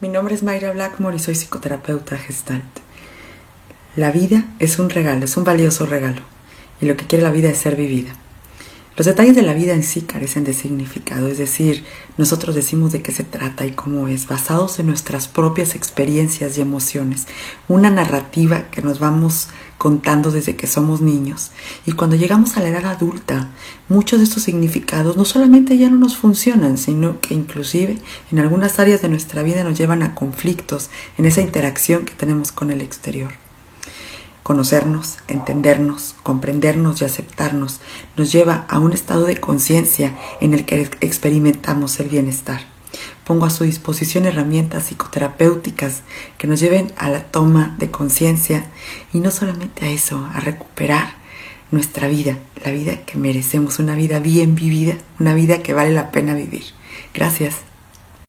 Mi nombre es Mayra Blackmore y soy psicoterapeuta gestalt. La vida es un regalo, es un valioso regalo. Y lo que quiere la vida es ser vivida. Los detalles de la vida en sí carecen de significado, es decir, nosotros decimos de qué se trata y cómo es, basados en nuestras propias experiencias y emociones, una narrativa que nos vamos contando desde que somos niños. Y cuando llegamos a la edad adulta, muchos de estos significados no solamente ya no nos funcionan, sino que inclusive en algunas áreas de nuestra vida nos llevan a conflictos en esa interacción que tenemos con el exterior. Conocernos, entendernos, comprendernos y aceptarnos nos lleva a un estado de conciencia en el que experimentamos el bienestar. Pongo a su disposición herramientas psicoterapéuticas que nos lleven a la toma de conciencia y no solamente a eso, a recuperar nuestra vida, la vida que merecemos, una vida bien vivida, una vida que vale la pena vivir. Gracias.